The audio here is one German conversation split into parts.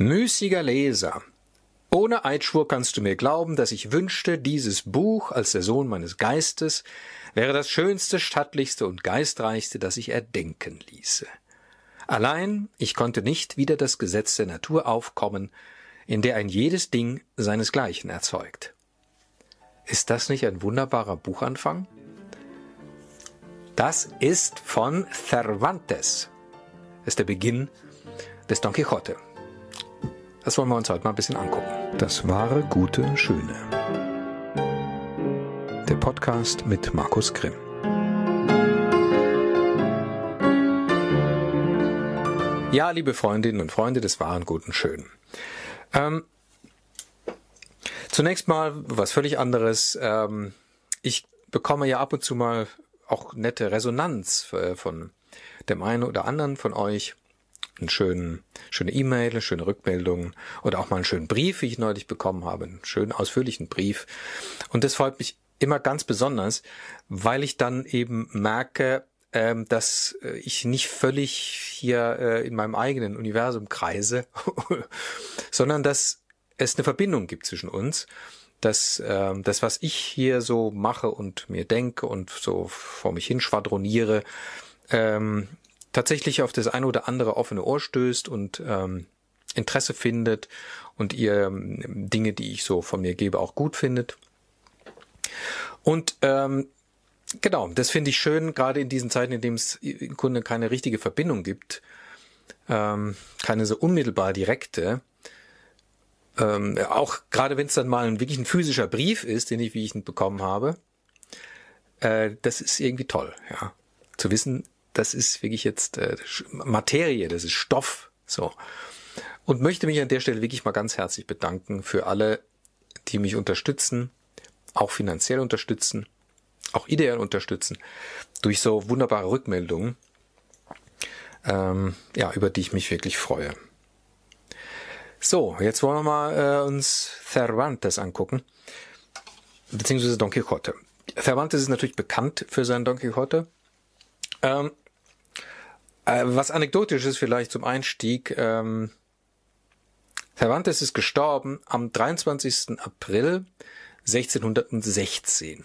Müßiger Leser, ohne Eidschwur kannst du mir glauben, dass ich wünschte, dieses Buch als der Sohn meines Geistes wäre das schönste, stattlichste und geistreichste, das ich erdenken ließe. Allein ich konnte nicht wieder das Gesetz der Natur aufkommen, in der ein jedes Ding seinesgleichen erzeugt. Ist das nicht ein wunderbarer Buchanfang? Das ist von Cervantes. Das ist der Beginn des Don Quixote. Das wollen wir uns heute mal ein bisschen angucken. Das wahre, gute, schöne. Der Podcast mit Markus Grimm. Ja, liebe Freundinnen und Freunde des wahren, guten, schönen. Ähm, zunächst mal was völlig anderes. Ähm, ich bekomme ja ab und zu mal auch nette Resonanz äh, von dem einen oder anderen von euch einen schönen, schöne E-Mail, schöne Rückmeldung oder auch mal einen schönen Brief, wie ich neulich bekommen habe, einen schönen ausführlichen Brief. Und das freut mich immer ganz besonders, weil ich dann eben merke, ähm, dass äh, ich nicht völlig hier äh, in meinem eigenen Universum kreise, sondern dass es eine Verbindung gibt zwischen uns, dass ähm, das, was ich hier so mache und mir denke und so vor mich hin schwadroniere, ähm, tatsächlich auf das eine oder andere offene Ohr stößt und ähm, Interesse findet und ihr ähm, Dinge, die ich so von mir gebe, auch gut findet. Und ähm, genau, das finde ich schön, gerade in diesen Zeiten, in denen es im Grunde keine richtige Verbindung gibt, ähm, keine so unmittelbar direkte. Ähm, auch gerade wenn es dann mal ein wirklich ein physischer Brief ist, den ich, wie ich ihn bekommen habe, äh, das ist irgendwie toll, ja. Zu wissen, das ist wirklich jetzt äh, Materie, das ist Stoff. So. Und möchte mich an der Stelle wirklich mal ganz herzlich bedanken für alle, die mich unterstützen, auch finanziell unterstützen, auch ideell unterstützen, durch so wunderbare Rückmeldungen, ähm, ja, über die ich mich wirklich freue. So, jetzt wollen wir mal äh, uns Cervantes angucken, beziehungsweise Don Quixote. Cervantes ist natürlich bekannt für seinen Don Quixote. Ähm, äh, was anekdotisch ist vielleicht zum Einstieg, ähm, Cervantes ist gestorben am 23. April 1616.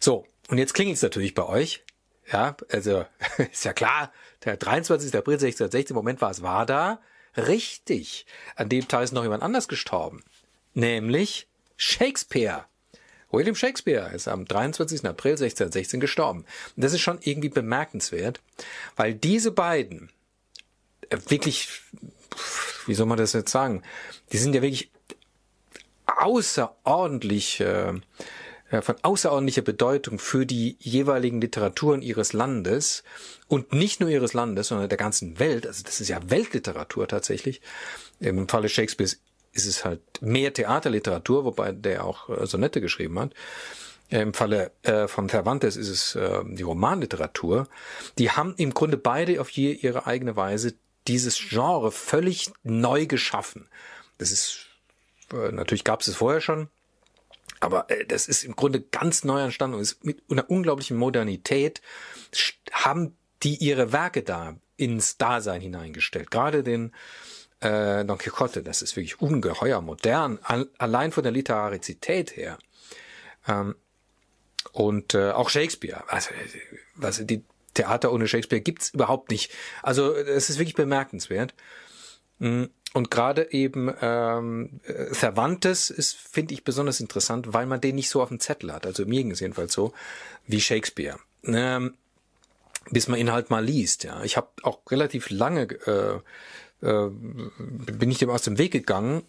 So, und jetzt klingelt es natürlich bei euch. Ja, also ist ja klar, der 23. April 1616, Moment war es war da. Richtig, an dem Tag ist noch jemand anders gestorben. Nämlich Shakespeare. William Shakespeare ist am 23. April 1616 gestorben. Und das ist schon irgendwie bemerkenswert, weil diese beiden äh, wirklich, wie soll man das jetzt sagen, die sind ja wirklich außerordentlich, äh, von außerordentlicher Bedeutung für die jeweiligen Literaturen ihres Landes und nicht nur ihres Landes, sondern der ganzen Welt. Also das ist ja Weltliteratur tatsächlich. Im Falle Shakespeares ist es halt mehr Theaterliteratur, wobei der auch äh, Sonette geschrieben hat. Im Falle äh, von Cervantes ist es äh, die Romanliteratur. Die haben im Grunde beide auf je ihre eigene Weise dieses Genre völlig neu geschaffen. Das ist äh, natürlich gab es es vorher schon, aber äh, das ist im Grunde ganz neu entstanden und ist mit einer unglaublichen Modernität haben die ihre Werke da ins Dasein hineingestellt. Gerade den äh, Don Quixote, das ist wirklich ungeheuer modern, allein von der Literarizität her. Ähm, und äh, auch Shakespeare, also, also die Theater ohne Shakespeare gibt's überhaupt nicht. Also es ist wirklich bemerkenswert. Mm, und gerade eben ähm, Cervantes ist, finde ich, besonders interessant, weil man den nicht so auf dem Zettel hat. Also mir ging es jedenfalls so, wie Shakespeare. Ähm, bis man ihn halt mal liest. Ja, ich habe auch relativ lange äh, äh, bin ich dem aus dem Weg gegangen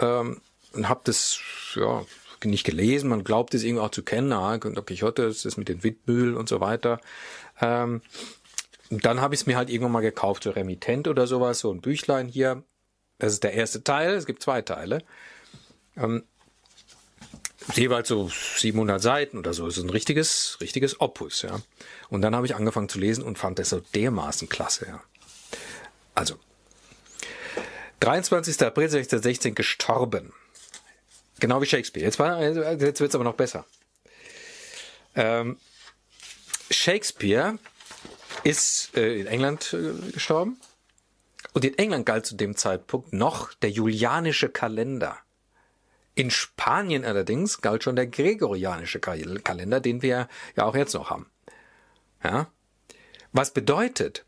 ähm, und habe das ja nicht gelesen. Man glaubt es irgendwie auch zu kennen. Ah, Don Quixote, das ist mit den Windmühlen und so weiter. Ähm, dann habe ich es mir halt irgendwann mal gekauft, so Remitent oder sowas, so ein Büchlein hier. Das ist der erste Teil. Es gibt zwei Teile. Ähm, jeweils so 700 Seiten oder so. Das ist ein richtiges, richtiges Opus, ja. Und dann habe ich angefangen zu lesen und fand das so dermaßen klasse, ja. Also, 23. April 1616 gestorben. Genau wie Shakespeare. Jetzt, war, jetzt wird's aber noch besser. Ähm, Shakespeare ist äh, in England äh, gestorben Und in England galt zu dem Zeitpunkt noch der julianische Kalender. In Spanien allerdings galt schon der gregorianische Kalender, den wir ja auch jetzt noch haben. Ja? Was bedeutet,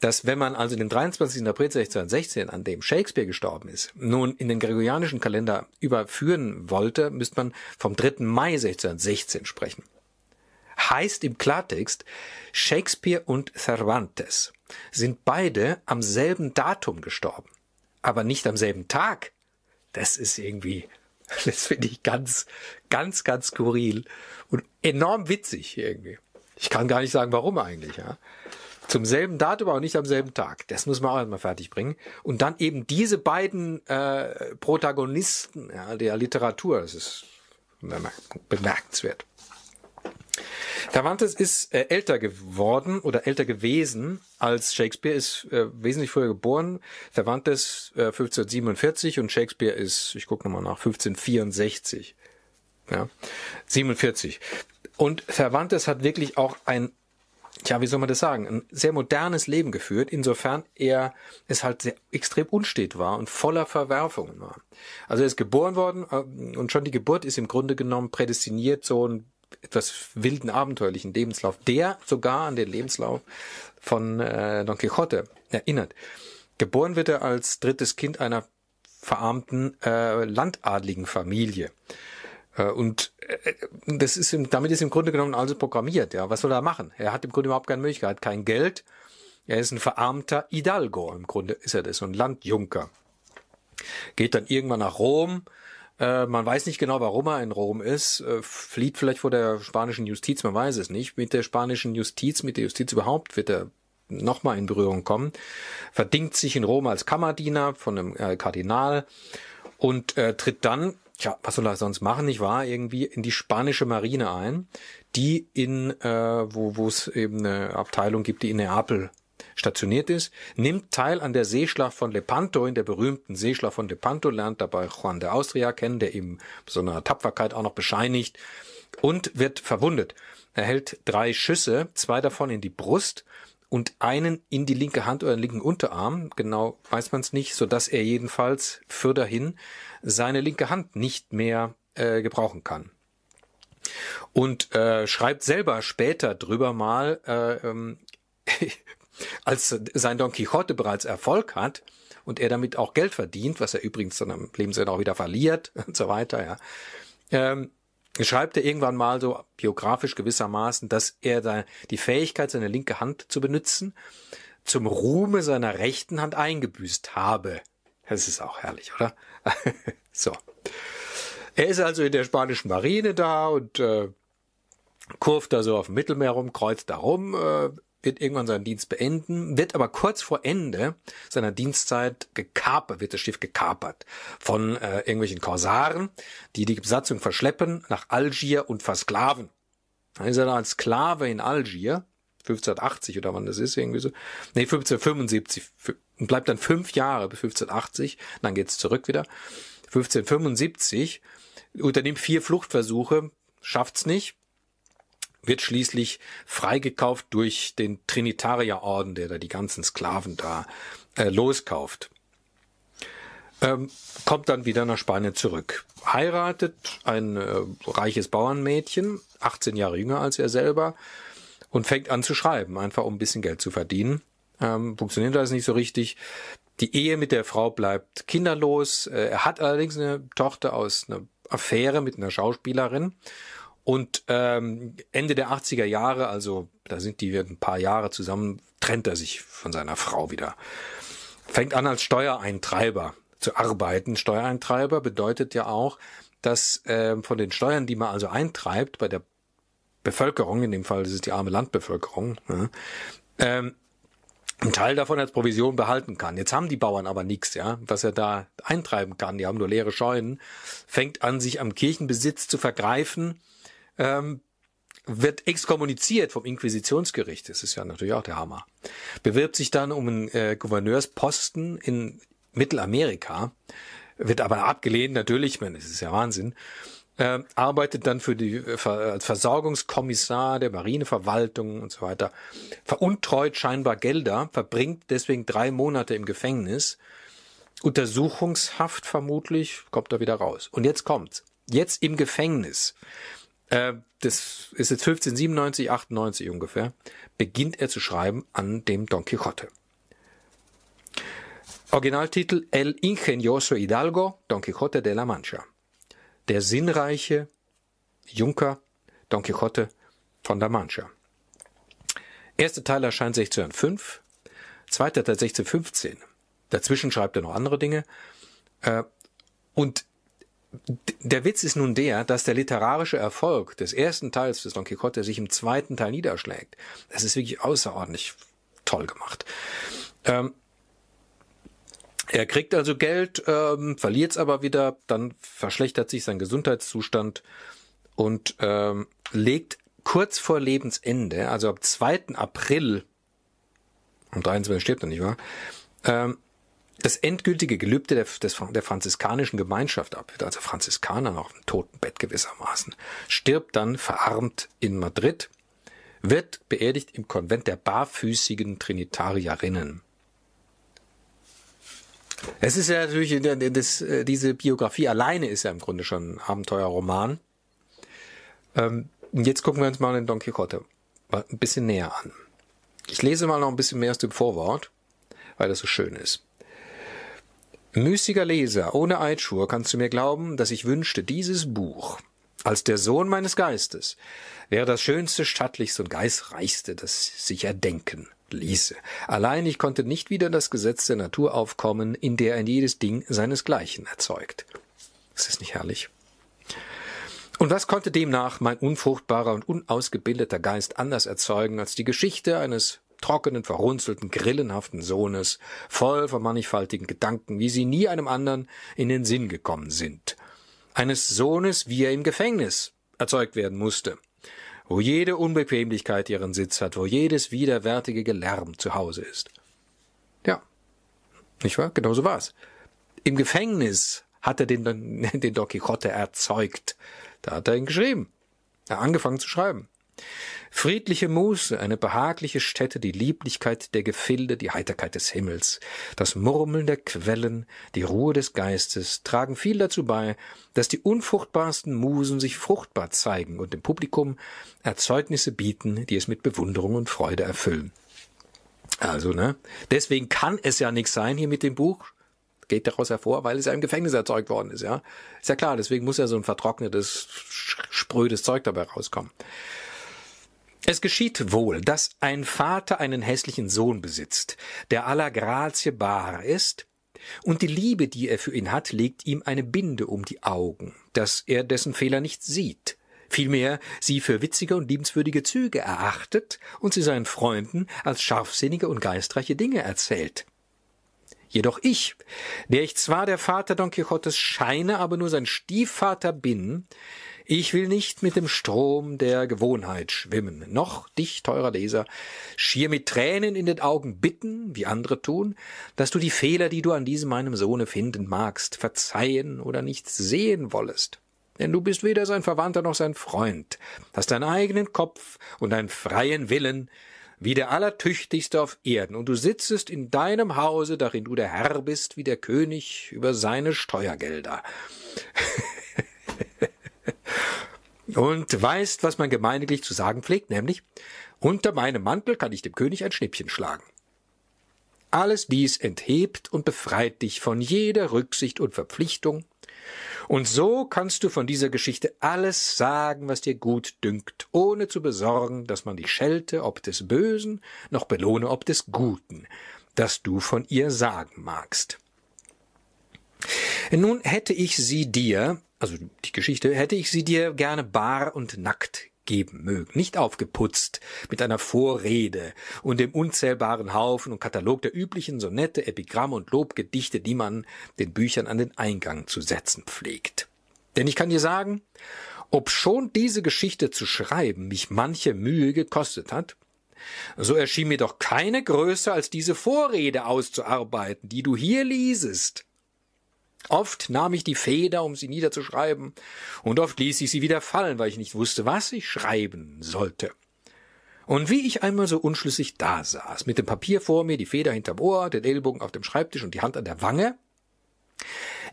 dass wenn man also den 23. April 1616, an dem Shakespeare gestorben ist, nun in den gregorianischen Kalender überführen wollte, müsste man vom 3. Mai 1616 sprechen. Heißt im Klartext, Shakespeare und Cervantes sind beide am selben Datum gestorben, aber nicht am selben Tag. Das ist irgendwie das finde ich ganz, ganz, ganz skurril und enorm witzig irgendwie. Ich kann gar nicht sagen, warum eigentlich, ja. Zum selben Datum, aber nicht am selben Tag. Das muss man auch erstmal fertig bringen. Und dann eben diese beiden äh, Protagonisten ja, der Literatur, das ist bemerkenswert. Cervantes ist äh, älter geworden oder älter gewesen als Shakespeare, ist äh, wesentlich früher geboren. Cervantes äh, 1547 und Shakespeare ist, ich gucke nochmal nach, 1564. Ja, 47. Und Cervantes hat wirklich auch ein, tja, wie soll man das sagen, ein sehr modernes Leben geführt, insofern er es halt sehr extrem unstet war und voller Verwerfungen war. Also er ist geboren worden äh, und schon die Geburt ist im Grunde genommen prädestiniert, so ein etwas wilden, abenteuerlichen Lebenslauf, der sogar an den Lebenslauf von äh, Don Quixote erinnert. Geboren wird er als drittes Kind einer verarmten äh, landadligen Familie. Äh, und das ist damit ist im Grunde genommen alles programmiert. Ja, was soll er machen? Er hat im Grunde überhaupt keine Möglichkeit, kein Geld. Er ist ein verarmter Hidalgo. Im Grunde ist er das, so ein Landjunker. Geht dann irgendwann nach Rom, äh, man weiß nicht genau, warum er in Rom ist. Äh, flieht vielleicht vor der spanischen Justiz, man weiß es nicht. Mit der spanischen Justiz, mit der Justiz überhaupt wird er nochmal in Berührung kommen. Verdingt sich in Rom als Kammerdiener von einem äh, Kardinal und äh, tritt dann, tja, was soll er sonst machen, nicht wahr, irgendwie in die spanische Marine ein, die in, äh, wo wo es eben eine Abteilung gibt, die in Neapel stationiert ist, nimmt teil an der Seeschlacht von Lepanto, in der berühmten Seeschlacht von Lepanto, lernt dabei Juan de Austria kennen, der ihm so eine Tapferkeit auch noch bescheinigt und wird verwundet. Er hält drei Schüsse, zwei davon in die Brust und einen in die linke Hand oder den linken Unterarm, genau weiß man es nicht, so dass er jedenfalls für dahin seine linke Hand nicht mehr äh, gebrauchen kann. Und äh, schreibt selber später drüber mal, äh, ähm, als sein Don Quixote bereits Erfolg hat und er damit auch Geld verdient, was er übrigens dann am Lebensende auch wieder verliert und so weiter, ja, ähm, schreibt er irgendwann mal so biografisch gewissermaßen, dass er da die Fähigkeit, seine linke Hand zu benutzen, zum Ruhme seiner rechten Hand eingebüßt habe. Das ist auch herrlich, oder? so. Er ist also in der spanischen Marine da und äh, kurft da so auf dem Mittelmeer rum, kreuzt da rum, äh, wird irgendwann seinen Dienst beenden, wird aber kurz vor Ende seiner Dienstzeit gekapert, wird das Schiff gekapert von äh, irgendwelchen Korsaren, die die Besatzung verschleppen nach Algier und versklaven. Dann ist er da als Sklave in Algier, 1580 oder wann das ist, irgendwie so. Nee, 1575 und bleibt dann fünf Jahre bis 1580, dann geht's zurück wieder. 1575 unternimmt vier Fluchtversuche, schafft's nicht, wird schließlich freigekauft durch den Trinitarier-Orden, der da die ganzen Sklaven da äh, loskauft. Ähm, kommt dann wieder nach Spanien zurück. Heiratet ein äh, reiches Bauernmädchen, 18 Jahre jünger als er selber, und fängt an zu schreiben, einfach um ein bisschen Geld zu verdienen. Ähm, funktioniert das nicht so richtig. Die Ehe mit der Frau bleibt kinderlos. Äh, er hat allerdings eine Tochter aus einer Affäre mit einer Schauspielerin und ähm, Ende der 80er Jahre, also da sind die ein paar Jahre zusammen, trennt er sich von seiner Frau wieder. Fängt an als Steuereintreiber zu arbeiten. Steuereintreiber bedeutet ja auch, dass äh, von den Steuern, die man also eintreibt bei der Bevölkerung, in dem Fall ist es die arme Landbevölkerung, ne, ähm, einen Teil davon als Provision behalten kann. Jetzt haben die Bauern aber nichts, ja, was er da eintreiben kann. Die haben nur leere Scheunen. Fängt an, sich am Kirchenbesitz zu vergreifen ähm, wird exkommuniziert vom Inquisitionsgericht. Das ist ja natürlich auch der Hammer. Bewirbt sich dann um einen äh, Gouverneursposten in Mittelamerika, wird aber abgelehnt, natürlich, man, das ist ja Wahnsinn. äh, arbeitet dann für die äh, als Versorgungskommissar der Marineverwaltung und so weiter, veruntreut scheinbar Gelder, verbringt deswegen drei Monate im Gefängnis, Untersuchungshaft vermutlich, kommt er wieder raus. Und jetzt kommt's. Jetzt im Gefängnis, äh, das ist jetzt 1597, 98 ungefähr, beginnt er zu schreiben an dem Don Quixote. Originaltitel El Ingenioso Hidalgo, Don Quixote de la Mancha der sinnreiche Junker Don Quixote von La Mancha. Erster Teil erscheint 1605, zweiter Teil 1615. Dazwischen schreibt er noch andere Dinge. Äh, und der Witz ist nun der, dass der literarische Erfolg des ersten Teils des Don Quixote sich im zweiten Teil niederschlägt. Das ist wirklich außerordentlich toll gemacht. Ähm, er kriegt also Geld, ähm, verliert es aber wieder, dann verschlechtert sich sein Gesundheitszustand und ähm, legt kurz vor Lebensende, also am 2. April, am 23. stirbt er nicht wahr, ähm, das endgültige Gelübde der, des, der franziskanischen Gemeinschaft ab, also Franziskaner noch im Totenbett gewissermaßen, stirbt dann verarmt in Madrid, wird beerdigt im Konvent der barfüßigen Trinitarierinnen. Es ist ja natürlich, das, äh, diese Biografie alleine ist ja im Grunde schon ein Abenteuerroman. Ähm, jetzt gucken wir uns mal den Don Quixote ein bisschen näher an. Ich lese mal noch ein bisschen mehr aus dem Vorwort, weil das so schön ist. Müßiger Leser, ohne Eidschwur kannst du mir glauben, dass ich wünschte, dieses Buch als der Sohn meines Geistes wäre das schönste, stattlichste und geistreichste, das sich erdenken ließe. Allein ich konnte nicht wieder das Gesetz der Natur aufkommen, in der ein jedes Ding seinesgleichen erzeugt. Ist das nicht herrlich? Und was konnte demnach mein unfruchtbarer und unausgebildeter Geist anders erzeugen als die Geschichte eines trockenen, verrunzelten, grillenhaften Sohnes, voll von mannigfaltigen Gedanken, wie sie nie einem anderen in den Sinn gekommen sind. Eines Sohnes, wie er im Gefängnis erzeugt werden musste, wo jede Unbequemlichkeit ihren Sitz hat, wo jedes widerwärtige Gelärm zu Hause ist. Ja, nicht wahr? Genauso war's. Im Gefängnis hat er den, den Don Quixote erzeugt. Da hat er ihn geschrieben. Er hat angefangen zu schreiben. Friedliche Muße, eine behagliche Stätte, die Lieblichkeit der Gefilde, die Heiterkeit des Himmels, das Murmeln der Quellen, die Ruhe des Geistes tragen viel dazu bei, dass die unfruchtbarsten Musen sich fruchtbar zeigen und dem Publikum Erzeugnisse bieten, die es mit Bewunderung und Freude erfüllen. Also, ne? Deswegen kann es ja nichts sein hier mit dem Buch. Geht daraus hervor, weil es ja im Gefängnis erzeugt worden ist, ja? Ist ja klar, deswegen muss ja so ein vertrocknetes, sprödes Zeug dabei rauskommen. Es geschieht wohl, dass ein Vater einen hässlichen Sohn besitzt, der aller Grazie bar ist, und die Liebe, die er für ihn hat, legt ihm eine Binde um die Augen, dass er dessen Fehler nicht sieht, vielmehr sie für witzige und liebenswürdige Züge erachtet und sie seinen Freunden als scharfsinnige und geistreiche Dinge erzählt. Jedoch ich, der ich zwar der Vater Don Quixotes scheine, aber nur sein Stiefvater bin, ich will nicht mit dem Strom der Gewohnheit schwimmen, noch dich, teurer Leser, schier mit Tränen in den Augen bitten, wie andere tun, dass du die Fehler, die du an diesem meinem Sohne finden magst, verzeihen oder nicht sehen wollest. Denn du bist weder sein Verwandter noch sein Freund, hast deinen eigenen Kopf und einen freien Willen, wie der Allertüchtigste auf Erden, und du sitzest in deinem Hause, darin du der Herr bist, wie der König über seine Steuergelder. und weißt, was man gemeiniglich zu sagen pflegt, nämlich unter meinem Mantel kann ich dem König ein Schnippchen schlagen. Alles dies enthebt und befreit dich von jeder Rücksicht und Verpflichtung, und so kannst du von dieser Geschichte alles sagen, was dir gut dünkt, ohne zu besorgen, dass man dich schelte ob des Bösen, noch belohne ob des Guten, das du von ihr sagen magst. Nun hätte ich sie dir, also die Geschichte, hätte ich sie dir gerne bar und nackt geben mögen, nicht aufgeputzt mit einer Vorrede und dem unzählbaren Haufen und Katalog der üblichen Sonette, Epigramme und Lobgedichte, die man den Büchern an den Eingang zu setzen pflegt. Denn ich kann dir sagen, ob schon diese Geschichte zu schreiben mich manche Mühe gekostet hat, so erschien mir doch keine größer als diese Vorrede auszuarbeiten, die du hier liesest. Oft nahm ich die Feder, um sie niederzuschreiben, und oft ließ ich sie wieder fallen, weil ich nicht wusste, was ich schreiben sollte. Und wie ich einmal so unschlüssig da saß, mit dem Papier vor mir, die Feder hinterm Ohr, den Ellbogen auf dem Schreibtisch und die Hand an der Wange,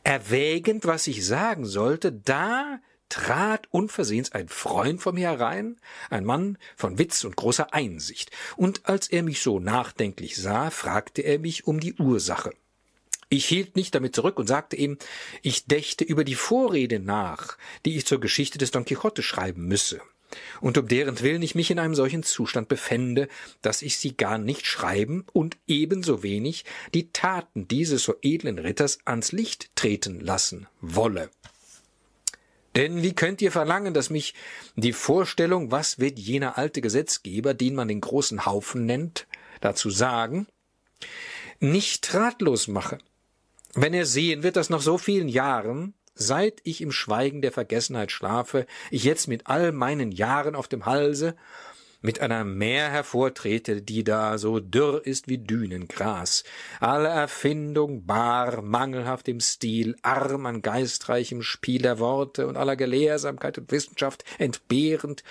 erwägend, was ich sagen sollte, da trat unversehens ein Freund von mir herein, ein Mann von Witz und großer Einsicht, und als er mich so nachdenklich sah, fragte er mich um die Ursache. Ich hielt nicht damit zurück und sagte ihm, ich dächte über die Vorrede nach, die ich zur Geschichte des Don Quixote schreiben müsse, und um deren Willen ich mich in einem solchen Zustand befände, dass ich sie gar nicht schreiben und ebenso wenig die Taten dieses so edlen Ritters ans Licht treten lassen wolle. Denn wie könnt ihr verlangen, dass mich die Vorstellung, was wird jener alte Gesetzgeber, den man den großen Haufen nennt, dazu sagen, nicht ratlos mache? Wenn er sehen wird, dass nach so vielen Jahren, seit ich im Schweigen der Vergessenheit schlafe, ich jetzt mit all meinen Jahren auf dem Halse mit einer Meer hervortrete, die da so dürr ist wie Dünengras, alle Erfindung bar, mangelhaft im Stil, arm an geistreichem Spiel der Worte und aller Gelehrsamkeit und Wissenschaft entbehrend,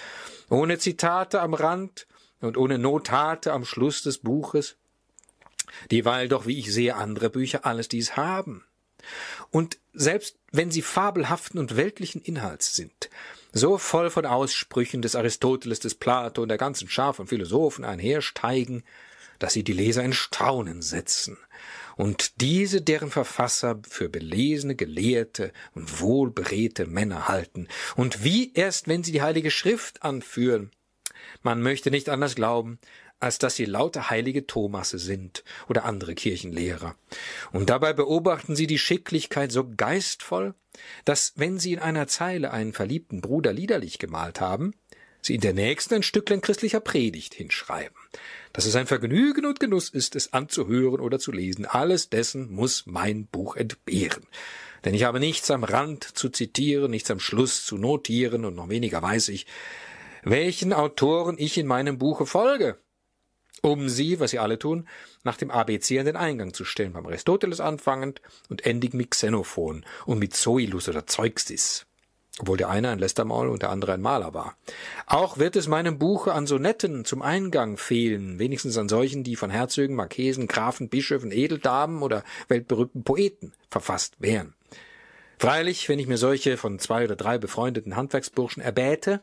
ohne Zitate am Rand und ohne Notate am Schluss des Buches, dieweil doch, wie ich sehe, andere Bücher alles dies haben. Und selbst wenn sie fabelhaften und weltlichen Inhalts sind, so voll von Aussprüchen des Aristoteles, des Plato und der ganzen Schar von Philosophen einhersteigen, dass sie die Leser in Staunen setzen und diese deren Verfasser für belesene, gelehrte und wohlberedte Männer halten, und wie erst wenn sie die Heilige Schrift anführen, man möchte nicht anders glauben, als dass sie lauter heilige Thomasse sind oder andere Kirchenlehrer. Und dabei beobachten sie die Schicklichkeit so geistvoll, dass, wenn sie in einer Zeile einen verliebten Bruder liederlich gemalt haben, sie in der nächsten ein Stücklein christlicher Predigt hinschreiben. Dass es ein Vergnügen und Genuss ist, es anzuhören oder zu lesen, alles dessen muss mein Buch entbehren. Denn ich habe nichts am Rand zu zitieren, nichts am Schluss zu notieren und noch weniger weiß ich, welchen Autoren ich in meinem Buche folge um sie, was sie alle tun, nach dem ABC an den Eingang zu stellen, beim Aristoteles anfangend und endig mit Xenophon und mit Zoilus oder Zeuxis, obwohl der eine ein Lästermaul und der andere ein Maler war. Auch wird es meinem Buche an Sonetten zum Eingang fehlen, wenigstens an solchen, die von Herzögen, Marquesen, Grafen, Bischöfen, Edeldamen oder weltberühmten Poeten verfasst wären. Freilich, wenn ich mir solche von zwei oder drei befreundeten Handwerksburschen erbäte,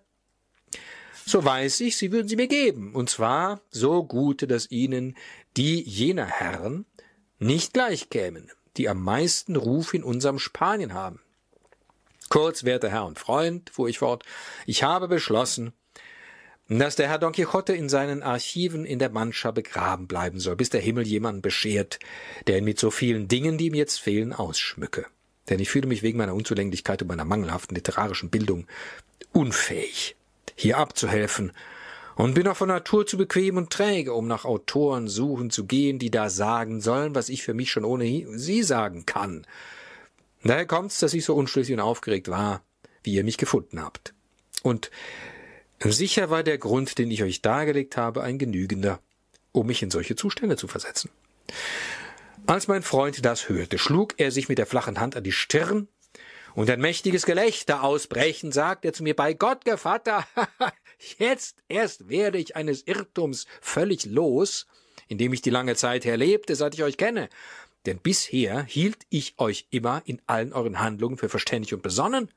so weiß ich, sie würden sie mir geben, und zwar so gute, dass ihnen die jener Herren nicht gleich kämen, die am meisten Ruf in unserem Spanien haben. Kurz, werter Herr und Freund, fuhr ich fort, ich habe beschlossen, dass der Herr Don Quixote in seinen Archiven in der Mancha begraben bleiben soll, bis der Himmel jemanden beschert, der ihn mit so vielen Dingen, die ihm jetzt fehlen, ausschmücke. Denn ich fühle mich wegen meiner Unzulänglichkeit und meiner mangelhaften literarischen Bildung unfähig hier abzuhelfen, und bin auch von Natur zu bequem und träge, um nach Autoren suchen zu gehen, die da sagen sollen, was ich für mich schon ohne sie sagen kann. Daher kommt's, dass ich so unschlüssig und aufgeregt war, wie ihr mich gefunden habt. Und sicher war der Grund, den ich euch dargelegt habe, ein genügender, um mich in solche Zustände zu versetzen. Als mein Freund das hörte, schlug er sich mit der flachen Hand an die Stirn und ein mächtiges Gelächter ausbrechen, sagt er zu mir, bei Gott, Gevatter, jetzt erst werde ich eines Irrtums völlig los, in dem ich die lange Zeit her lebte, seit ich euch kenne. Denn bisher hielt ich euch immer in allen euren Handlungen für verständig und besonnen.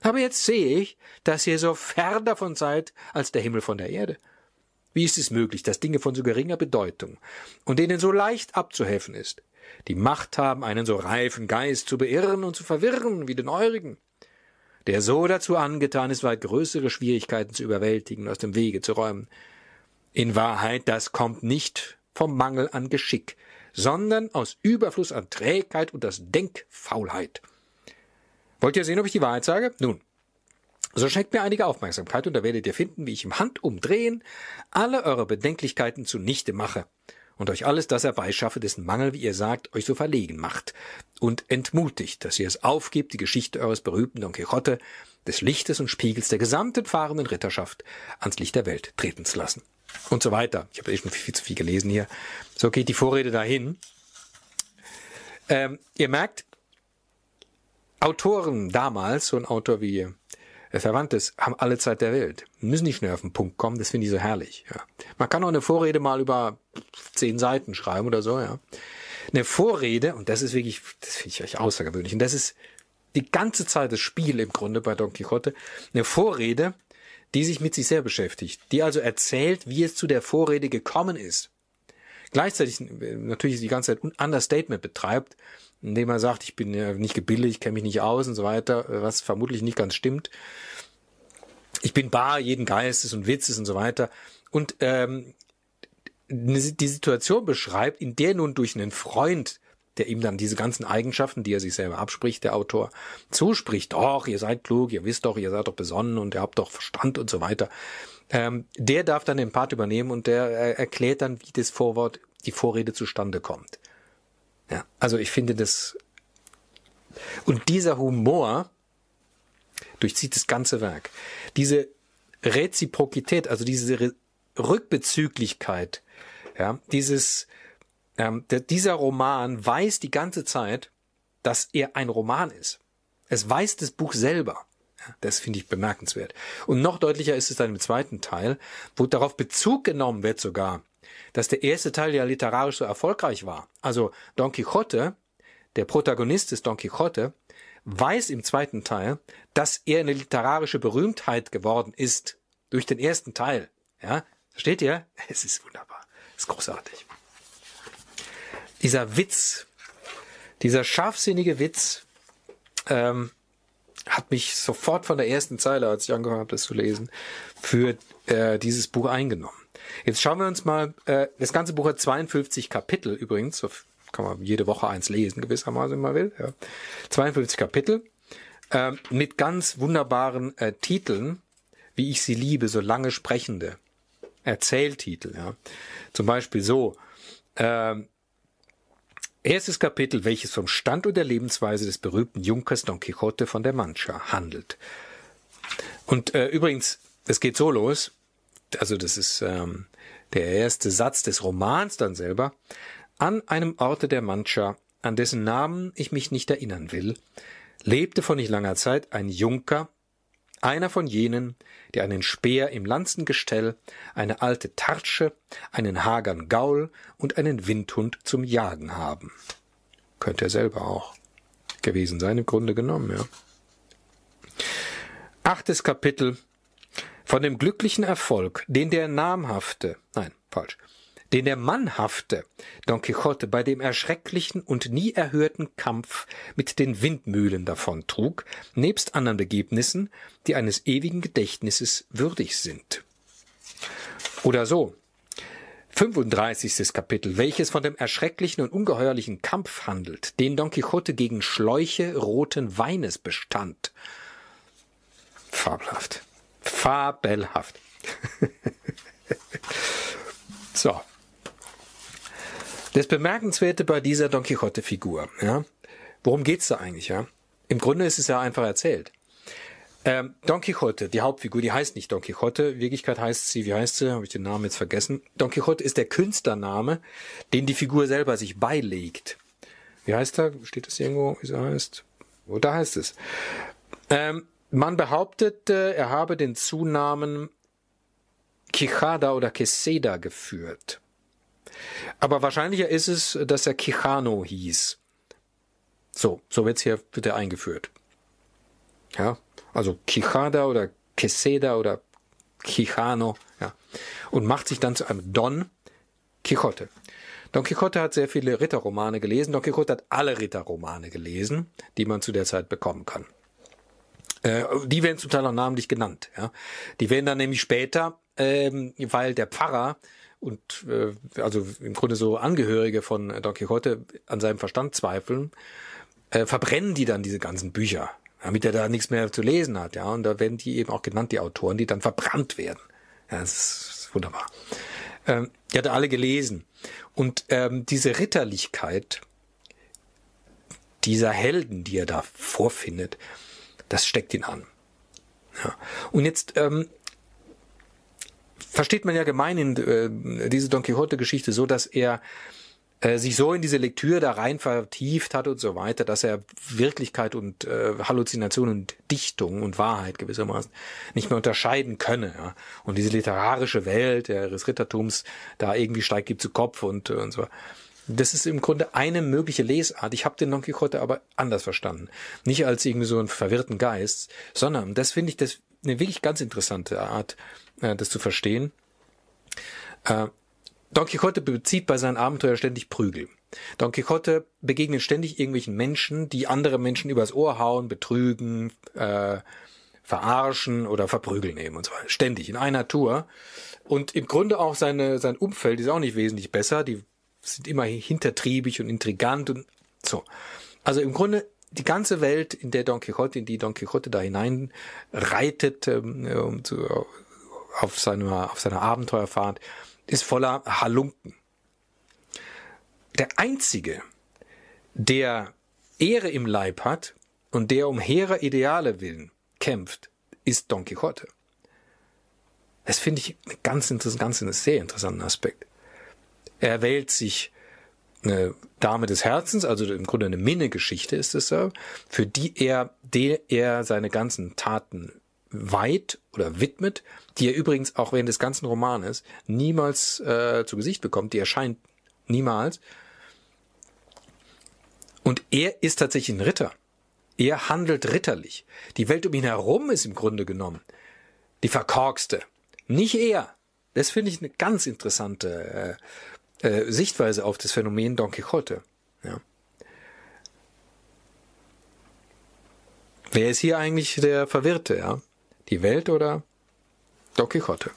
Aber jetzt sehe ich, dass ihr so fern davon seid als der Himmel von der Erde. Wie ist es möglich, dass Dinge von so geringer Bedeutung und denen so leicht abzuhelfen ist, die Macht haben, einen so reifen Geist zu beirren und zu verwirren wie den eurigen, der so dazu angetan ist, weit größere Schwierigkeiten zu überwältigen und aus dem Wege zu räumen. In Wahrheit, das kommt nicht vom Mangel an Geschick, sondern aus Überfluss an Trägheit und aus Denkfaulheit. Wollt ihr sehen, ob ich die Wahrheit sage? Nun, so schenkt mir einige Aufmerksamkeit und da werdet ihr finden, wie ich im Handumdrehen alle eure Bedenklichkeiten zunichte mache und euch alles das herbeischaffe, dessen Mangel, wie ihr sagt, euch so verlegen macht und entmutigt, dass ihr es aufgebt, die Geschichte eures berühmten Don Quixote, des Lichtes und Spiegels der gesamten fahrenden Ritterschaft ans Licht der Welt treten zu lassen. Und so weiter. Ich habe eh schon viel zu viel gelesen hier. So geht die Vorrede dahin. Ähm, ihr merkt, Autoren damals, so ein Autor wie Cervantes, haben alle Zeit der Welt. Müssen nicht schnell auf den Punkt kommen, das finde ich so herrlich. Ja. Man kann auch eine Vorrede mal über zehn Seiten schreiben oder so, ja. Eine Vorrede, und das ist wirklich, das finde ich echt außergewöhnlich, und das ist die ganze Zeit das Spiel im Grunde bei Don Quixote, eine Vorrede, die sich mit sich sehr beschäftigt, die also erzählt, wie es zu der Vorrede gekommen ist. Gleichzeitig natürlich die ganze Zeit ein Understatement betreibt, indem er sagt, ich bin ja nicht gebildet, ich kenne mich nicht aus und so weiter, was vermutlich nicht ganz stimmt. Ich bin bar jeden Geistes und Witzes und so weiter. Und ähm, die Situation beschreibt, in der nun durch einen Freund, der ihm dann diese ganzen Eigenschaften, die er sich selber abspricht, der Autor, zuspricht, doch, ihr seid klug, ihr wisst doch, ihr seid doch besonnen und ihr habt doch Verstand und so weiter. Ähm, der darf dann den Part übernehmen und der äh, erklärt dann, wie das Vorwort, die Vorrede zustande kommt. Ja, also ich finde das. Und dieser Humor durchzieht das ganze Werk. Diese Reziprokität, also diese Re Rückbezüglichkeit, ja, dieses, ähm, der, dieser Roman weiß die ganze Zeit, dass er ein Roman ist. Es weiß das Buch selber. Das finde ich bemerkenswert. Und noch deutlicher ist es dann im zweiten Teil, wo darauf Bezug genommen wird sogar dass der erste Teil ja literarisch so erfolgreich war. Also Don Quixote, der Protagonist des Don Quixote, weiß im zweiten Teil, dass er eine literarische Berühmtheit geworden ist durch den ersten Teil. Ja, versteht ihr? Es ist wunderbar. Es ist großartig. Dieser Witz, dieser scharfsinnige Witz, ähm, hat mich sofort von der ersten Zeile, als ich angefangen habe, das zu lesen, für äh, dieses Buch eingenommen. Jetzt schauen wir uns mal, äh, das ganze Buch hat 52 Kapitel übrigens, so kann man jede Woche eins lesen, gewissermaßen, wenn man will. Ja. 52 Kapitel äh, mit ganz wunderbaren äh, Titeln, wie ich sie liebe, so lange sprechende Erzähltitel. Ja. Zum Beispiel so, äh, Erstes Kapitel, welches vom Stand und der Lebensweise des berühmten Junkers Don Quixote von der Mancha handelt. Und äh, übrigens, es geht so los, also das ist ähm, der erste Satz des Romans dann selber, an einem Orte der Mancha, an dessen Namen ich mich nicht erinnern will, lebte vor nicht langer Zeit ein Junker, einer von jenen, die einen Speer im Lanzengestell, eine alte Tartsche, einen hagern Gaul und einen Windhund zum Jagen haben. Könnte er selber auch gewesen sein, im Grunde genommen, ja. Achtes Kapitel von dem glücklichen Erfolg, den der namhafte, nein, falsch, den der mannhafte Don Quixote bei dem erschrecklichen und nie erhörten Kampf mit den Windmühlen davontrug, nebst anderen Begebnissen, die eines ewigen Gedächtnisses würdig sind. Oder so. 35. Kapitel, welches von dem erschrecklichen und ungeheuerlichen Kampf handelt, den Don Quixote gegen Schläuche roten Weines bestand. Fabelhaft. Fabelhaft. so. Das Bemerkenswerte bei dieser Don Quixote-Figur, ja, worum geht's da eigentlich, ja? Im Grunde ist es ja einfach erzählt. Ähm, Don Quixote, die Hauptfigur, die heißt nicht Don Quixote. In Wirklichkeit heißt sie, wie heißt sie? Habe ich den Namen jetzt vergessen. Don Quixote ist der Künstlername, den die Figur selber sich beilegt. Wie heißt er? Steht das irgendwo, wie sie heißt? Wo da heißt es? Ähm, man behauptete, er habe den Zunamen Quijada oder Queseda geführt. Aber wahrscheinlicher ist es, dass er Quijano hieß. So, so wird's hier bitte eingeführt. Ja, also Quijada oder Queseda oder Quijano, ja. Und macht sich dann zu einem Don Quixote. Don Quixote hat sehr viele Ritterromane gelesen. Don Quixote hat alle Ritterromane gelesen, die man zu der Zeit bekommen kann. Äh, die werden zum Teil auch namentlich genannt. Ja. Die werden dann nämlich später, ähm, weil der Pfarrer und äh, also im Grunde so Angehörige von Don Quixote an seinem Verstand zweifeln, äh, verbrennen die dann diese ganzen Bücher, damit er da nichts mehr zu lesen hat. Ja, und da werden die eben auch genannt, die Autoren, die dann verbrannt werden. Ja, das ist wunderbar. Ähm, die hat er alle gelesen. Und ähm, diese Ritterlichkeit dieser Helden, die er da vorfindet, das steckt ihn an. Ja. Und jetzt ähm, versteht man ja gemein in äh, diese Don Quixote-Geschichte so, dass er äh, sich so in diese Lektüre da rein vertieft hat und so weiter, dass er Wirklichkeit und äh, Halluzination und Dichtung und Wahrheit gewissermaßen nicht mehr unterscheiden könne. Ja. Und diese literarische Welt des Rittertums da irgendwie steigt ihm zu Kopf und, und so. Das ist im Grunde eine mögliche Lesart. Ich habe den Don Quixote aber anders verstanden. Nicht als irgendwie so einen verwirrten Geist, sondern das finde ich das eine wirklich ganz interessante Art, äh, das zu verstehen. Äh, Don Quixote bezieht bei seinen Abenteuern ständig Prügel. Don Quixote begegnet ständig irgendwelchen Menschen, die andere Menschen übers Ohr hauen, betrügen, äh, verarschen oder verprügeln eben und so weiter. Ständig, in einer Tour. Und im Grunde auch seine, sein Umfeld ist auch nicht wesentlich besser. Die sind immer hintertriebig und intrigant und so. Also im Grunde die ganze Welt, in der Don Quixote, in die Don Quixote da hinein reitet, ähm, zu, auf seiner, auf seiner Abenteuerfahrt, ist voller Halunken. Der einzige, der Ehre im Leib hat und der um hehrer Ideale willen kämpft, ist Don Quixote. Das finde ich ganz interessant, ganz einen sehr interessanten Aspekt. Er wählt sich eine Dame des Herzens, also im Grunde eine Minnegeschichte ist es so, für die er, der er seine ganzen Taten weiht oder widmet, die er übrigens auch während des ganzen Romanes niemals äh, zu Gesicht bekommt, die erscheint niemals. Und er ist tatsächlich ein Ritter. Er handelt ritterlich. Die Welt um ihn herum ist im Grunde genommen die verkorkste. Nicht er. Das finde ich eine ganz interessante äh, äh, Sichtweise auf das Phänomen Don Quixote. Ja. Wer ist hier eigentlich der Verwirrte, ja? Die Welt oder Don Quixote?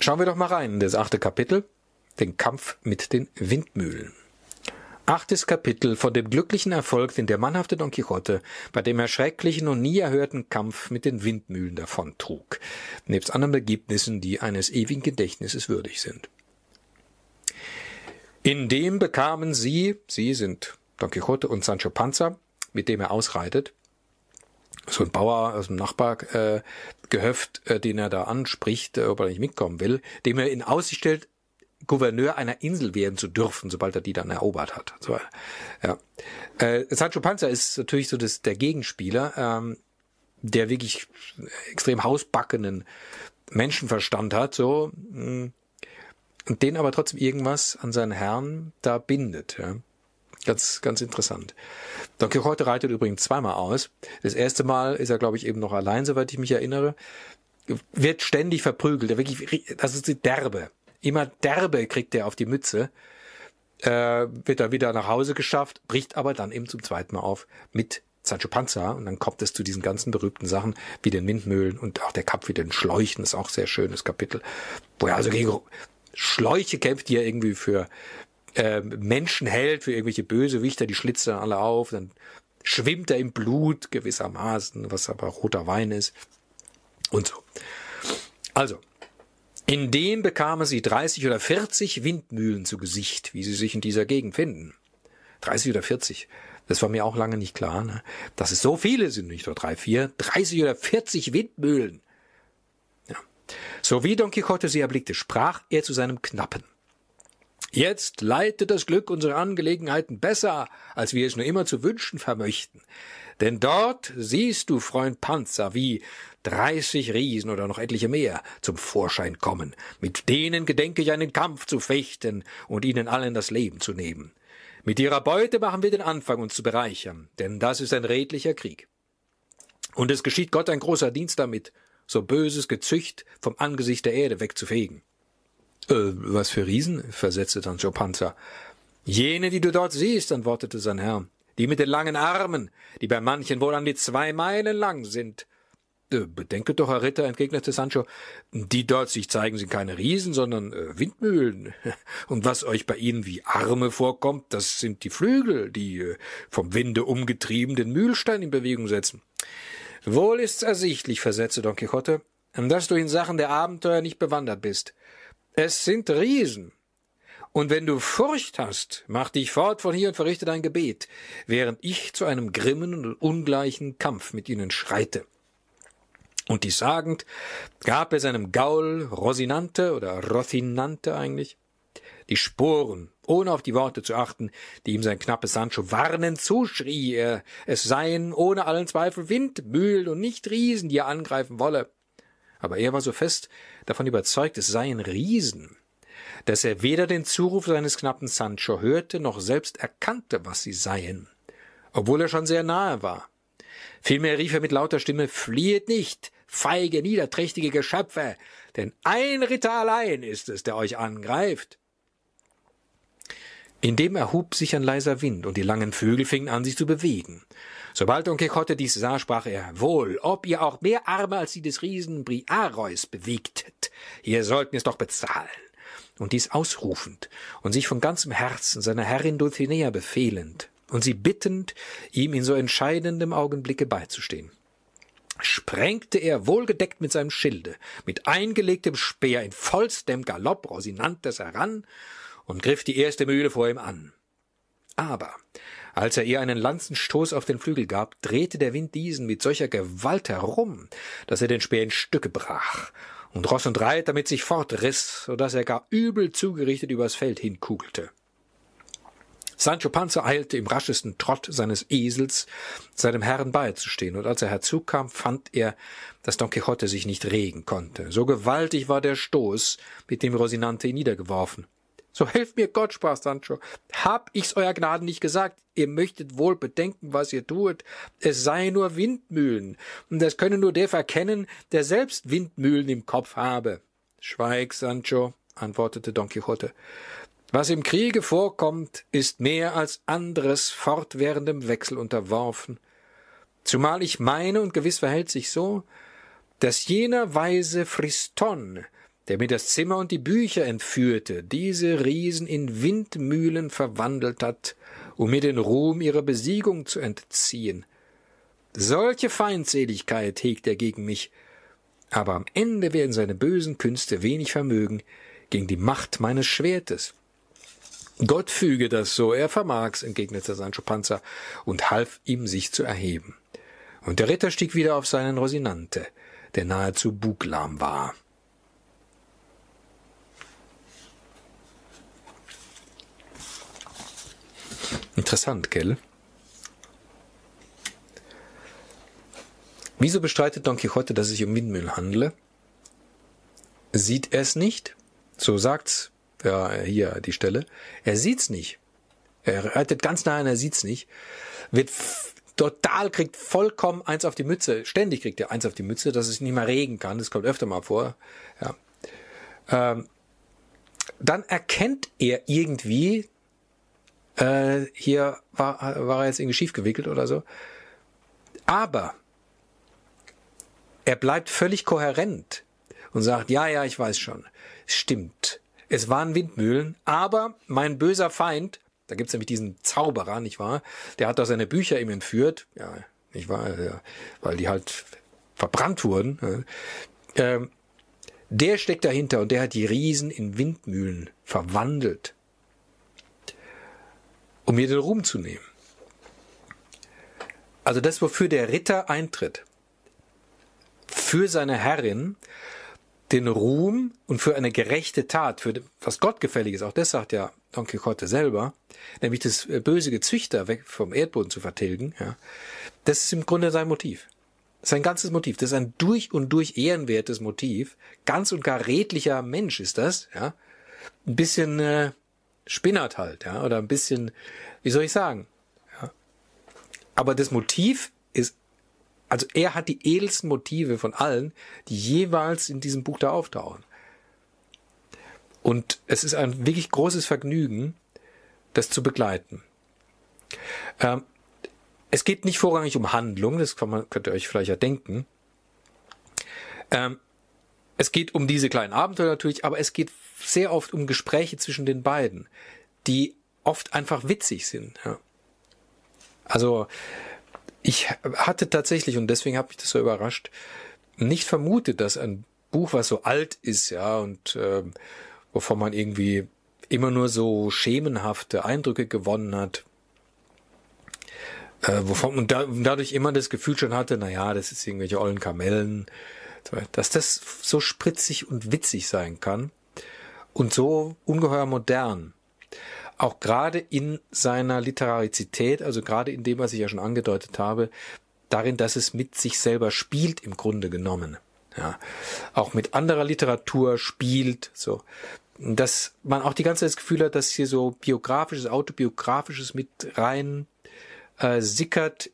Schauen wir doch mal rein in das achte Kapitel, den Kampf mit den Windmühlen. Achtes Kapitel von dem glücklichen Erfolg, den der mannhafte Don Quixote bei dem erschrecklichen und nie erhörten Kampf mit den Windmühlen davontrug, nebst anderen Begebnissen, die eines ewigen Gedächtnisses würdig sind. In dem bekamen sie, sie sind Don Quixote und Sancho Panza, mit dem er ausreitet, so ein Bauer aus dem Nachbargehöft, äh, äh, den er da anspricht, äh, ob er nicht mitkommen will, dem er in Aussicht stellt, Gouverneur einer Insel werden zu dürfen, sobald er die dann erobert hat. So, ja. Äh, Sancho Panza ist natürlich so das, der Gegenspieler, ähm, der wirklich extrem hausbackenen Menschenverstand hat, so, mh, mm, und den aber trotzdem irgendwas an seinen Herrn da bindet. Ja. Ganz, ganz interessant. Don Quixote reitet übrigens zweimal aus. Das erste Mal ist er, glaube ich, eben noch allein, soweit ich mich erinnere. Wird ständig verprügelt. Er wirklich, das ist die Derbe. Immer derbe kriegt er auf die Mütze. Äh, wird er wieder nach Hause geschafft, bricht aber dann eben zum zweiten Mal auf mit Sancho Panza und dann kommt es zu diesen ganzen berühmten Sachen wie den Windmühlen und auch der Kampf mit den Schläuchen ist auch sehr schönes Kapitel, wo er also gegen Schläuche kämpft, die er irgendwie für äh, Menschen hält, für irgendwelche Bösewichter, die schlitzen dann alle auf, dann schwimmt er im Blut gewissermaßen, was aber roter Wein ist und so. Also, in dem bekamen sie 30 oder 40 Windmühlen zu Gesicht, wie sie sich in dieser Gegend finden. 30 oder 40. Das war mir auch lange nicht klar, ne? dass es so viele sind, nicht nur drei, vier, 30 oder 40 Windmühlen. Ja. So wie Don Quixote sie erblickte, sprach er zu seinem Knappen. Jetzt leitet das Glück unsere Angelegenheiten besser, als wir es nur immer zu wünschen vermöchten. Denn dort siehst du, Freund Panzer, wie dreißig Riesen oder noch etliche mehr zum Vorschein kommen. Mit denen gedenke ich einen Kampf zu fechten und ihnen allen das Leben zu nehmen. Mit ihrer Beute machen wir den Anfang, uns zu bereichern, denn das ist ein redlicher Krieg. Und es geschieht Gott ein großer Dienst damit, so böses Gezücht vom Angesicht der Erde wegzufegen. Äh, was für Riesen? versetzte Joe Panzer. Jene, die du dort siehst, antwortete sein Herr. Die mit den langen Armen, die bei manchen wohl an die zwei Meilen lang sind. Äh, bedenke doch, Herr Ritter, entgegnete Sancho, die dort sich zeigen, sind keine Riesen, sondern äh, Windmühlen. Und was euch bei ihnen wie Arme vorkommt, das sind die Flügel, die äh, vom Winde umgetrieben den Mühlstein in Bewegung setzen. Wohl ist's ersichtlich, versetzte Don Quixote, dass du in Sachen der Abenteuer nicht bewandert bist. Es sind Riesen. Und wenn du Furcht hast, mach dich fort von hier und verrichte dein Gebet, während ich zu einem grimmen und ungleichen Kampf mit ihnen schreite. Und dies sagend, gab er seinem Gaul Rosinante oder Rothinante eigentlich die Sporen, ohne auf die Worte zu achten, die ihm sein knappes Sancho warnend zuschrie, er, es seien ohne allen Zweifel Windmühlen und nicht Riesen, die er angreifen wolle. Aber er war so fest davon überzeugt, es seien Riesen, dass er weder den Zuruf seines knappen Sancho hörte, noch selbst erkannte, was sie seien, obwohl er schon sehr nahe war. Vielmehr rief er mit lauter Stimme, fliehet nicht, feige, niederträchtige Geschöpfe, denn ein Ritter allein ist es, der euch angreift. Indem erhub sich ein leiser Wind, und die langen Vögel fingen an, sich zu bewegen. Sobald Don Quixote dies sah, sprach er, Wohl, ob ihr auch mehr Arme als die des Riesen Briareus bewegtet, ihr sollt mir's doch bezahlen. Und dies ausrufend und sich von ganzem Herzen seiner Herrin Dulcinea befehlend und sie bittend, ihm in so entscheidendem Augenblicke beizustehen sprengte er wohlgedeckt mit seinem Schilde, mit eingelegtem Speer in vollstem Galopp Rosinantes heran und griff die erste Mühle vor ihm an. Aber als er ihr einen Lanzenstoß auf den Flügel gab, drehte der Wind diesen mit solcher Gewalt herum, dass er den Speer in Stücke brach und Ross und Reiter mit sich fortriss, so dass er gar übel zugerichtet übers Feld hinkugelte. Sancho Panza eilte im raschesten Trott seines Esels seinem Herrn beizustehen, und als er herzukam, fand er, dass Don Quixote sich nicht regen konnte. So gewaltig war der Stoß, mit dem Rosinante ihn niedergeworfen. So helft mir Gott, sprach Sancho. Hab ich's euer Gnaden nicht gesagt? Ihr möchtet wohl bedenken, was ihr tuet. Es seien nur Windmühlen, und das könne nur der verkennen, der selbst Windmühlen im Kopf habe. Schweig, Sancho, antwortete Don Quixote. Was im Kriege vorkommt, ist mehr als anderes fortwährendem Wechsel unterworfen. Zumal ich meine, und gewiss verhält sich so, dass jener weise Friston, der mir das Zimmer und die Bücher entführte, diese Riesen in Windmühlen verwandelt hat, um mir den Ruhm ihrer Besiegung zu entziehen. Solche Feindseligkeit hegt er gegen mich, aber am Ende werden seine bösen Künste wenig vermögen gegen die Macht meines Schwertes. Gott füge das so, er vermag's, entgegnete Sancho Panza und half ihm, sich zu erheben. Und der Ritter stieg wieder auf seinen Rosinante, der nahezu buglahm war. Interessant, gell? Wieso bestreitet Don Quixote, dass es sich um Windmühlen handle? Sieht er es nicht? So sagt's ja hier die Stelle. Er sieht's nicht. Er reitet ganz nah an, er sieht's nicht. Wird total, kriegt vollkommen eins auf die Mütze. Ständig kriegt er eins auf die Mütze, dass es nicht mehr regen kann. Das kommt öfter mal vor. Ja. Ähm, dann erkennt er irgendwie, äh, hier war, war er jetzt irgendwie schief gewickelt oder so. Aber er bleibt völlig kohärent und sagt, ja, ja, ich weiß schon. Stimmt. Es waren Windmühlen, aber mein böser Feind, da gibt's nämlich diesen Zauberer, nicht wahr? Der hat doch seine Bücher ihm entführt, ja, nicht wahr? Ja, weil die halt verbrannt wurden. Ähm, der steckt dahinter und der hat die Riesen in Windmühlen verwandelt um mir den Ruhm zu nehmen. Also das, wofür der Ritter eintritt, für seine Herrin, den Ruhm und für eine gerechte Tat, für was Gott gefällig ist, auch das sagt ja Don Quixote selber, nämlich das böse Gezüchter weg vom Erdboden zu vertilgen, ja, das ist im Grunde sein Motiv. Sein ganzes Motiv. Das ist ein durch und durch ehrenwertes Motiv. Ganz und gar redlicher Mensch ist das, ja. Ein bisschen äh, spinnert halt, ja, oder ein bisschen, wie soll ich sagen, ja. Aber das Motiv ist, also er hat die edelsten Motive von allen, die jeweils in diesem Buch da auftauchen. Und es ist ein wirklich großes Vergnügen, das zu begleiten. Ähm, es geht nicht vorrangig um Handlung, das man, könnt ihr euch vielleicht ja denken. Ähm, es geht um diese kleinen Abenteuer natürlich, aber es geht sehr oft um Gespräche zwischen den beiden, die oft einfach witzig sind. Ja. Also ich hatte tatsächlich, und deswegen hat mich das so überrascht, nicht vermutet, dass ein Buch, was so alt ist, ja, und äh, wovon man irgendwie immer nur so schemenhafte Eindrücke gewonnen hat, äh, wovon und, da, dadurch immer das Gefühl schon hatte, na ja, das ist irgendwelche ollen Kamellen, dass das so spritzig und witzig sein kann und so ungeheuer modern. Auch gerade in seiner Literarizität, also gerade in dem, was ich ja schon angedeutet habe, darin, dass es mit sich selber spielt im Grunde genommen. Ja, auch mit anderer Literatur spielt, so. Dass man auch die ganze Zeit das Gefühl hat, dass hier so biografisches, autobiografisches mit rein äh, sickert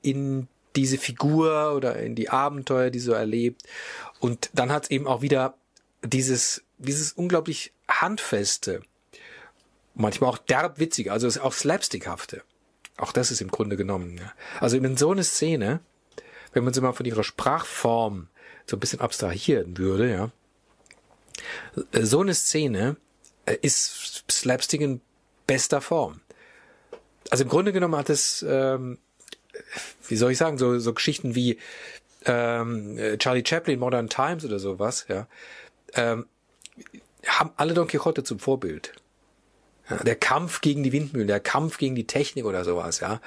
in diese Figur oder in die Abenteuer, die so erlebt. Und dann hat es eben auch wieder dieses, dieses unglaublich handfeste, manchmal auch derb witzige, also auch slapstickhafte. Auch das ist im Grunde genommen. Ja. Also in so eine Szene, wenn man sie mal von ihrer Sprachform so ein bisschen abstrahieren würde, ja, so eine Szene äh, ist Slapstick in bester Form. Also im Grunde genommen hat es, ähm, wie soll ich sagen, so, so Geschichten wie ähm, Charlie Chaplin, Modern Times oder sowas, ja, ähm, haben alle Don Quixote zum Vorbild. Ja, der Kampf gegen die Windmühlen, der Kampf gegen die Technik oder sowas, ja.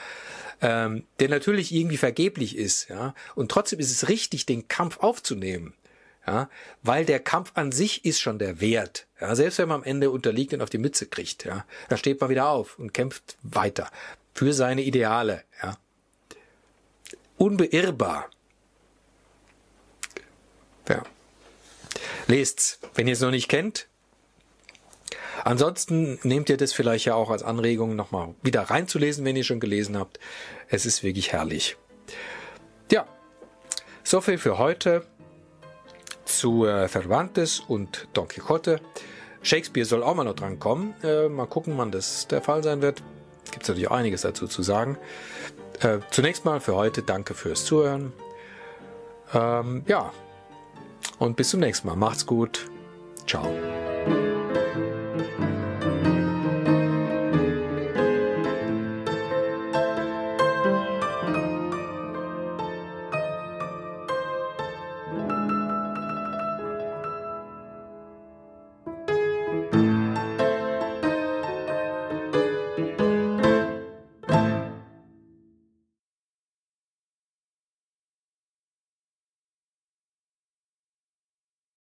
Ähm, der natürlich irgendwie vergeblich ist, ja. Und trotzdem ist es richtig, den Kampf aufzunehmen. Ja, weil der Kampf an sich ist schon der Wert. Ja, selbst wenn man am Ende unterliegt und auf die Mütze kriegt, ja, da steht man wieder auf und kämpft weiter für seine Ideale, ja. Unbeirrbar. Ja. Lest's, wenn ihr es noch nicht kennt. Ansonsten nehmt ihr das vielleicht ja auch als Anregung, nochmal wieder reinzulesen, wenn ihr schon gelesen habt. Es ist wirklich herrlich. Ja, so viel für heute zu äh, Cervantes und Don Quixote. Shakespeare soll auch mal noch dran kommen. Äh, mal gucken, wann das der Fall sein wird. Gibt es natürlich einiges dazu zu sagen. Äh, zunächst mal für heute danke fürs Zuhören. Ähm, ja, und bis zum nächsten Mal. Macht's gut. Ciao.